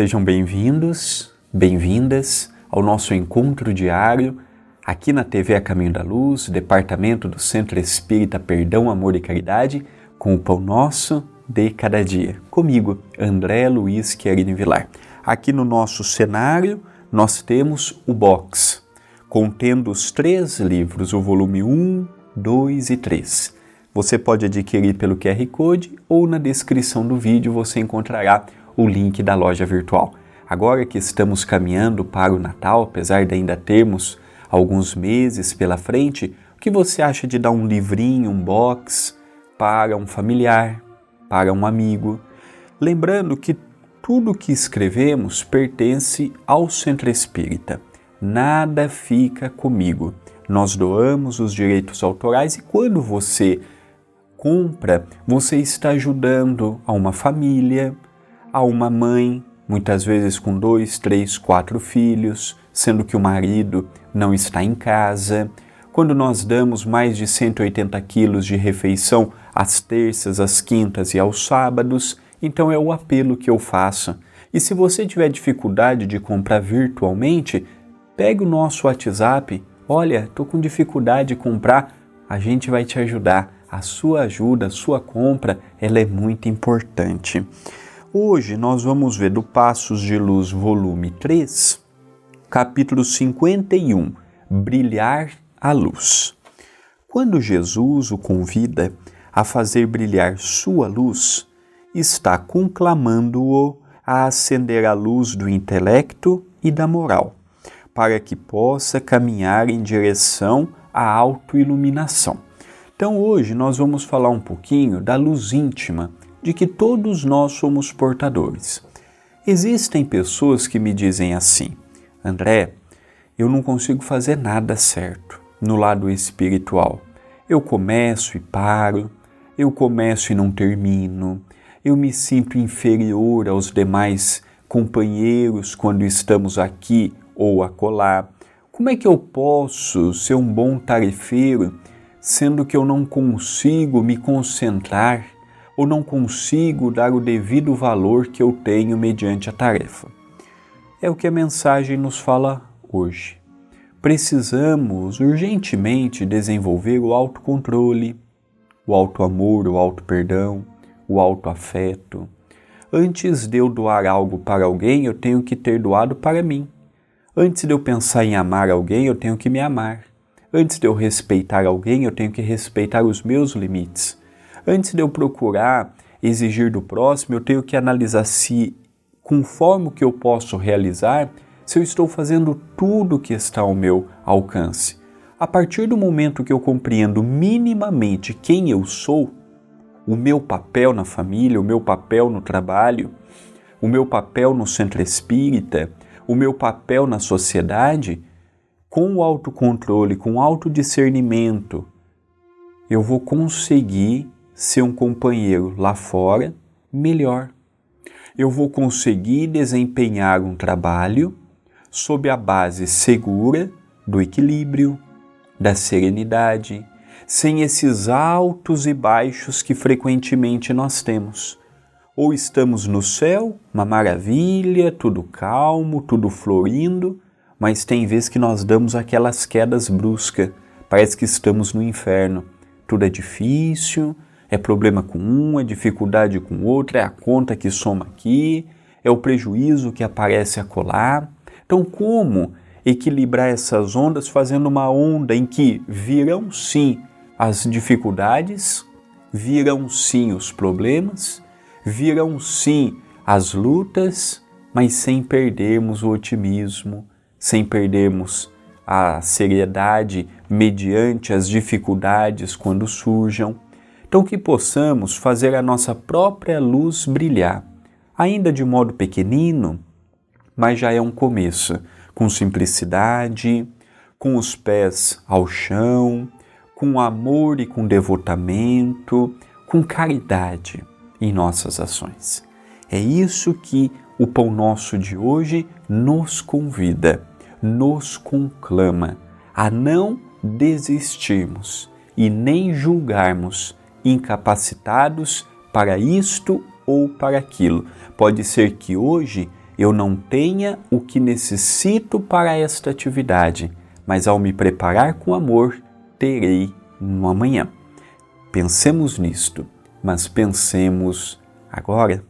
Sejam bem-vindos, bem-vindas ao nosso encontro diário aqui na TV A Caminho da Luz, departamento do Centro Espírita Perdão, Amor e Caridade, com o Pão Nosso de Cada Dia. Comigo, André Luiz Querini Vilar. Aqui no nosso cenário, nós temos o box, contendo os três livros, o volume 1, 2 e 3. Você pode adquirir pelo QR Code ou na descrição do vídeo você encontrará o link da loja virtual. Agora que estamos caminhando para o Natal, apesar de ainda termos alguns meses pela frente, o que você acha de dar um livrinho, um box para um familiar, para um amigo? Lembrando que tudo que escrevemos pertence ao Centro Espírita. Nada fica comigo. Nós doamos os direitos autorais e quando você compra, você está ajudando a uma família, a uma mãe, muitas vezes com dois, três, quatro filhos, sendo que o marido não está em casa. Quando nós damos mais de 180 quilos de refeição às terças, às quintas e aos sábados, então é o apelo que eu faço. E se você tiver dificuldade de comprar virtualmente, pegue o nosso WhatsApp. Olha, estou com dificuldade de comprar. A gente vai te ajudar. A sua ajuda, a sua compra, ela é muito importante. Hoje nós vamos ver do Passos de Luz, volume 3, capítulo 51, Brilhar a Luz. Quando Jesus o convida a fazer brilhar sua luz, está conclamando-o a acender a luz do intelecto e da moral, para que possa caminhar em direção à autoiluminação. Então, hoje nós vamos falar um pouquinho da luz íntima de que todos nós somos portadores. Existem pessoas que me dizem assim: André, eu não consigo fazer nada certo no lado espiritual. Eu começo e paro, eu começo e não termino, eu me sinto inferior aos demais companheiros quando estamos aqui ou acolá. Como é que eu posso ser um bom tarefeiro sendo que eu não consigo me concentrar ou não consigo dar o devido valor que eu tenho mediante a tarefa. É o que a mensagem nos fala hoje. Precisamos urgentemente desenvolver o autocontrole, o autoamor, o auto-perdão, o autoafeto. Antes de eu doar algo para alguém, eu tenho que ter doado para mim. Antes de eu pensar em amar alguém, eu tenho que me amar. Antes de eu respeitar alguém, eu tenho que respeitar os meus limites. Antes de eu procurar exigir do próximo, eu tenho que analisar se, conforme o que eu posso realizar, se eu estou fazendo tudo o que está ao meu alcance. A partir do momento que eu compreendo minimamente quem eu sou, o meu papel na família, o meu papel no trabalho, o meu papel no centro espírita, o meu papel na sociedade, com o autocontrole, com o autodiscernimento, eu vou conseguir ser um companheiro lá fora melhor. Eu vou conseguir desempenhar um trabalho sob a base segura do equilíbrio, da serenidade, sem esses altos e baixos que frequentemente nós temos. Ou estamos no céu, uma maravilha, tudo calmo, tudo florindo, mas tem vezes que nós damos aquelas quedas bruscas, parece que estamos no inferno. Tudo é difícil, é problema com um, é dificuldade com outro, é a conta que soma aqui, é o prejuízo que aparece a colar. Então, como equilibrar essas ondas fazendo uma onda em que virão sim as dificuldades, virão sim os problemas, virão sim as lutas, mas sem perdermos o otimismo, sem perdermos a seriedade mediante as dificuldades quando surjam. Então, que possamos fazer a nossa própria luz brilhar, ainda de modo pequenino, mas já é um começo, com simplicidade, com os pés ao chão, com amor e com devotamento, com caridade em nossas ações. É isso que o Pão Nosso de hoje nos convida, nos conclama a não desistirmos e nem julgarmos incapacitados para isto ou para aquilo. Pode ser que hoje eu não tenha o que necessito para esta atividade, mas ao me preparar com amor, terei no amanhã. Pensemos nisto, mas pensemos agora.